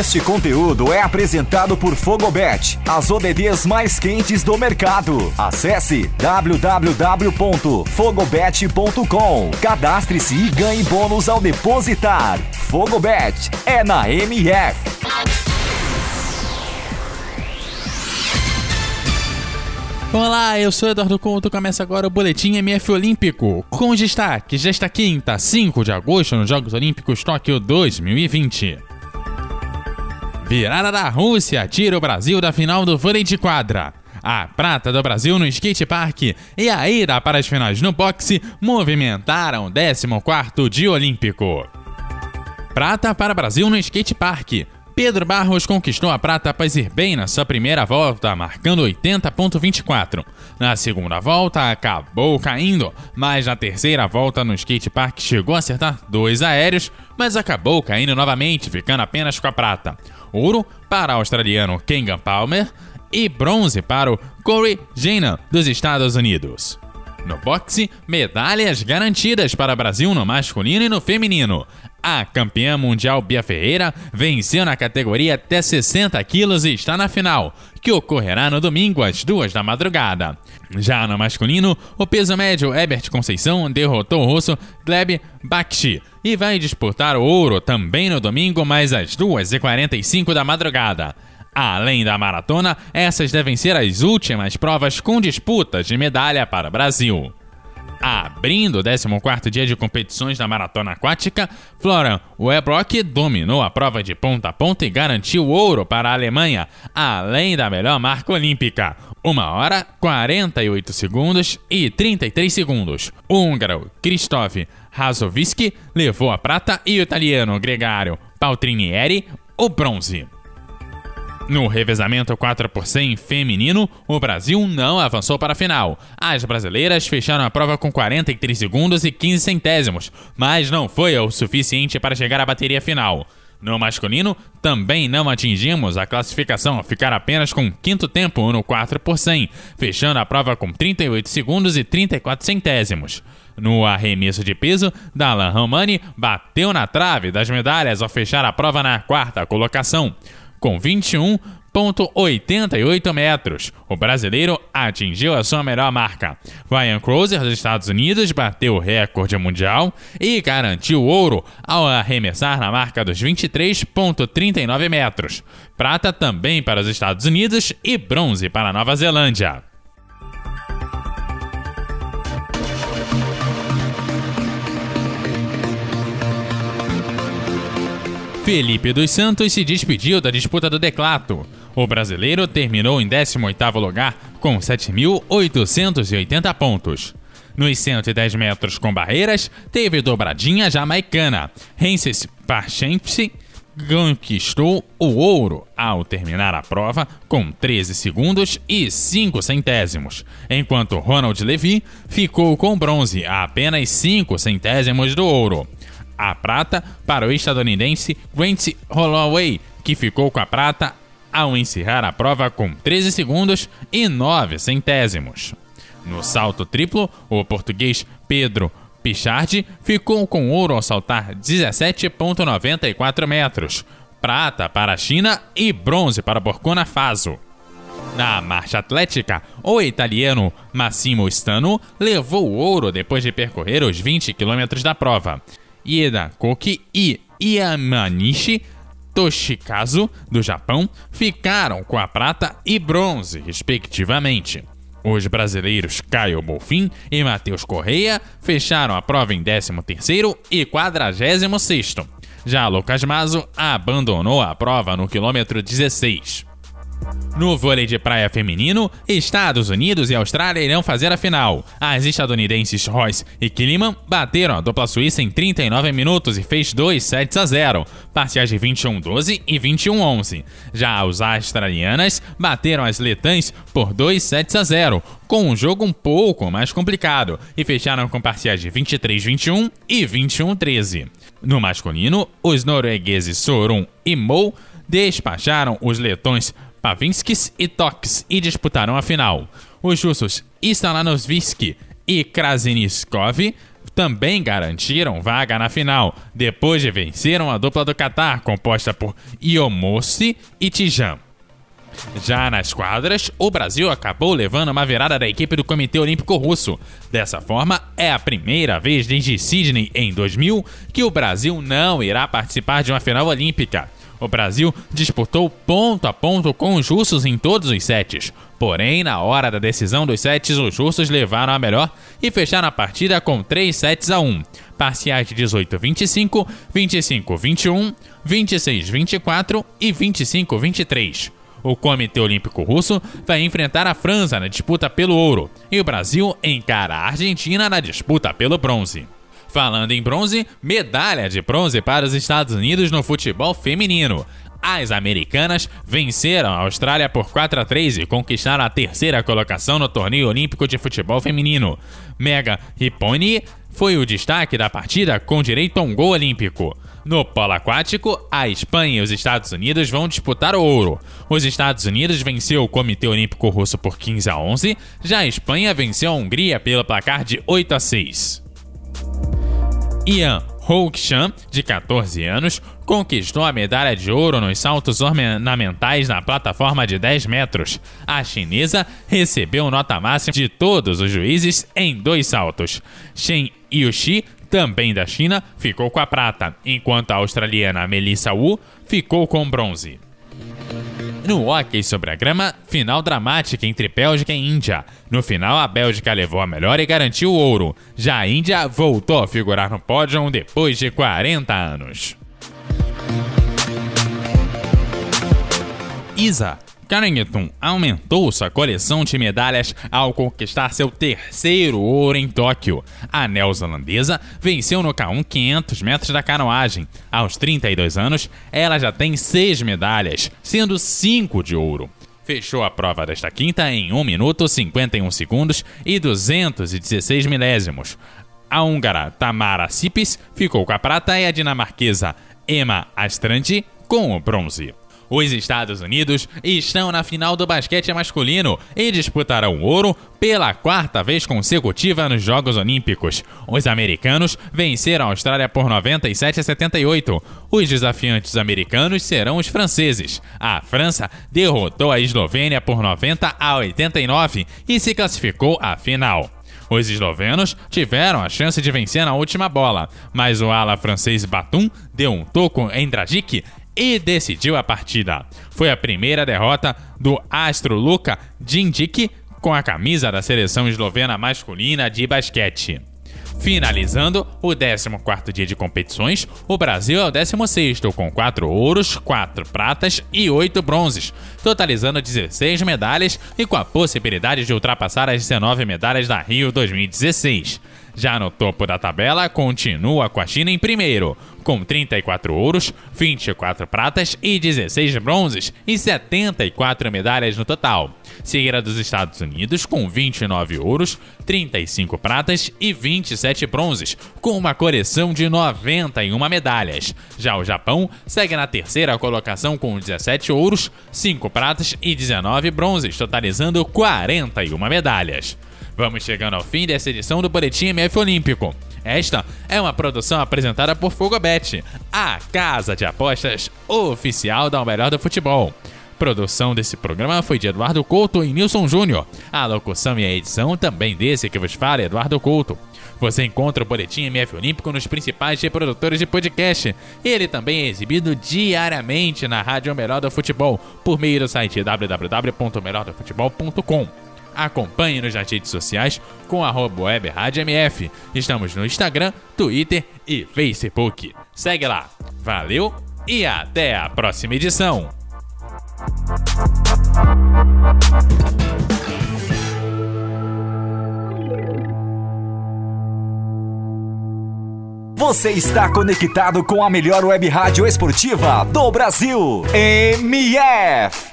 Este conteúdo é apresentado por Fogobet, as ODDs mais quentes do mercado. Acesse www.fogobet.com. Cadastre-se e ganhe bônus ao depositar. Fogobet é na MF. Olá, eu sou Eduardo Couto. Começa agora o Boletim MF Olímpico, com os destaques desta quinta, 5 de agosto, nos Jogos Olímpicos Tóquio 2020. Virada da Rússia tira o Brasil da final do vôlei de quadra. A prata do Brasil no skate park e a ida para as finais no boxe movimentaram o 14º dia olímpico. Prata para Brasil no skate park. Pedro Barros conquistou a prata após ir bem na sua primeira volta, marcando 80.24. Na segunda volta, acabou caindo, mas na terceira volta no skate park chegou a acertar dois aéreos, mas acabou caindo novamente, ficando apenas com a prata. Ouro para o australiano Kengan Palmer e bronze para o Corey Jena, dos Estados Unidos. No boxe, medalhas garantidas para o Brasil no masculino e no feminino. A campeã mundial Bia Ferreira venceu na categoria até 60 quilos e está na final, que ocorrerá no domingo às duas da madrugada. Já no masculino, o peso médio Ebert Conceição derrotou o russo Gleb Bakshi e vai disputar o ouro também no domingo, mais às 2h45 da madrugada. Além da maratona, essas devem ser as últimas provas com disputas de medalha para o Brasil. Abrindo o 14 dia de competições da maratona aquática, Florian Webrock dominou a prova de ponta a ponta e garantiu ouro para a Alemanha, além da melhor marca olímpica. 1 hora, 48 segundos e 33 segundos. O húngaro Krzysztof Razowski levou a prata e o italiano Gregário Paltrinieri o bronze. No revezamento 4 por 100 feminino, o Brasil não avançou para a final. As brasileiras fecharam a prova com 43 segundos e 15 centésimos, mas não foi o suficiente para chegar à bateria final. No masculino, também não atingimos a classificação ao ficar apenas com quinto tempo no 4 por 100, fechando a prova com 38 segundos e 34 centésimos. No arremesso de peso, Dalan Romani bateu na trave das medalhas ao fechar a prova na quarta colocação com 21,88 metros. O brasileiro atingiu a sua melhor marca. Ryan Crozer dos Estados Unidos bateu o recorde mundial e garantiu ouro ao arremessar na marca dos 23,39 metros. Prata também para os Estados Unidos e bronze para a Nova Zelândia. Felipe dos Santos se despediu da disputa do Declato. O brasileiro terminou em 18º lugar com 7.880 pontos. Nos 110 metros com barreiras, teve dobradinha jamaicana. Hensis Parchense conquistou o ouro ao terminar a prova com 13 segundos e 5 centésimos, enquanto Ronald Levy ficou com bronze a apenas 5 centésimos do ouro a prata para o estadunidense Grant Holloway, que ficou com a prata ao encerrar a prova com 13 segundos e 9 centésimos. No salto triplo, o português Pedro Pichard ficou com ouro ao saltar 17,94 metros, prata para a China e bronze para Burkina Faso. Na marcha atlética, o italiano Massimo Stano levou o ouro depois de percorrer os 20 quilômetros da prova. Ieda Koki e Yamanishi Toshikazu, do Japão, ficaram com a prata e bronze, respectivamente. Os brasileiros Caio Bolfin e Matheus Correia fecharam a prova em 13º e 46º. Já Lucas Mazo abandonou a prova no quilômetro 16. No vôlei de praia feminino, Estados Unidos e Austrália irão fazer a final. As estadunidenses Royce e Killiman bateram a dupla suíça em 39 minutos e fez 2 sets a 0, parciais de 21-12 e 21-11. Já as australianas bateram as letãs por 2 sets a 0, com um jogo um pouco mais complicado, e fecharam com parciais de 23-21 e 21-13. No masculino, os noruegueses Sorum e Mou despacharam os letões Pavinskis e Toks e disputaram a final. Os russos Stalanovski e Krasniskov também garantiram vaga na final, depois de venceram a dupla do Catar, composta por Iomossi e Tijan. Já nas quadras, o Brasil acabou levando uma virada da equipe do Comitê Olímpico Russo. Dessa forma, é a primeira vez desde Sydney em 2000 que o Brasil não irá participar de uma final olímpica. O Brasil disputou ponto a ponto com os russos em todos os sets. Porém, na hora da decisão dos sets, os russos levaram a melhor e fecharam a partida com 3 sets a 1. Parciais de 18-25, 25-21, 26-24 e 25-23. O Comitê Olímpico Russo vai enfrentar a França na disputa pelo ouro e o Brasil encara a Argentina na disputa pelo bronze. Falando em bronze, medalha de bronze para os Estados Unidos no futebol feminino. As americanas venceram a Austrália por 4 a 3 e conquistaram a terceira colocação no torneio olímpico de futebol feminino. Mega Riponi foi o destaque da partida com direito a um gol olímpico. No polo aquático, a Espanha e os Estados Unidos vão disputar o ouro. Os Estados Unidos venceu o Comitê Olímpico Russo por 15 a 11, já a Espanha venceu a Hungria pelo placar de 8 a 6. Ian Hokshan, de 14 anos, conquistou a medalha de ouro nos saltos ornamentais na plataforma de 10 metros. A chinesa recebeu nota máxima de todos os juízes em dois saltos. Shen Yushi, também da China, ficou com a prata, enquanto a australiana Melissa Wu ficou com bronze. No hockey sobre a grama, final dramática entre Bélgica e Índia. No final, a Bélgica levou a melhor e garantiu o ouro. Já a Índia voltou a figurar no pódio depois de 40 anos. Isa Carrington aumentou sua coleção de medalhas ao conquistar seu terceiro ouro em Tóquio. A neozelandesa venceu no K1 500 metros da canoagem. Aos 32 anos, ela já tem seis medalhas, sendo cinco de ouro. Fechou a prova desta quinta em 1 minuto 51 segundos e 216 milésimos. A húngara Tamara Sipis ficou com a prata e a dinamarquesa Emma Astrandi com o bronze. Os Estados Unidos estão na final do basquete masculino e disputarão ouro pela quarta vez consecutiva nos Jogos Olímpicos. Os americanos venceram a Austrália por 97 a 78. Os desafiantes americanos serão os franceses. A França derrotou a Eslovênia por 90 a 89 e se classificou à final. Os eslovenos tiveram a chance de vencer na última bola, mas o ala francês Batum deu um toco em Dragic e decidiu a partida. Foi a primeira derrota do astro Luka Djindjic com a camisa da seleção eslovena masculina de basquete. Finalizando o 14º dia de competições, o Brasil é o 16º com 4 ouros, 4 pratas e 8 bronzes, totalizando 16 medalhas e com a possibilidade de ultrapassar as 19 medalhas da Rio 2016. Já no topo da tabela, continua com a China em primeiro, com 34 ouros, 24 pratas e 16 bronzes e 74 medalhas no total. Seguida dos Estados Unidos, com 29 ouros, 35 pratas e 27 bronzes, com uma coleção de 91 medalhas. Já o Japão segue na terceira colocação com 17 ouros, 5 pratas e 19 bronzes, totalizando 41 medalhas. Vamos chegando ao fim dessa edição do Boletim MF Olímpico. Esta é uma produção apresentada por Fogobet, a casa de apostas oficial da Melhor do Futebol. Produção desse programa foi de Eduardo Couto e Nilson Júnior. A locução e a edição também desse que vos fala, Eduardo Couto. Você encontra o Boletim MF Olímpico nos principais reprodutores de podcast. Ele também é exibido diariamente na Rádio Melhor do Futebol, por meio do site www.melhordofutebol.com. Acompanhe-nos nas redes sociais com arroba web MF. Estamos no Instagram, Twitter e Facebook. Segue lá. Valeu e até a próxima edição. Você está conectado com a melhor web rádio esportiva do Brasil. MF.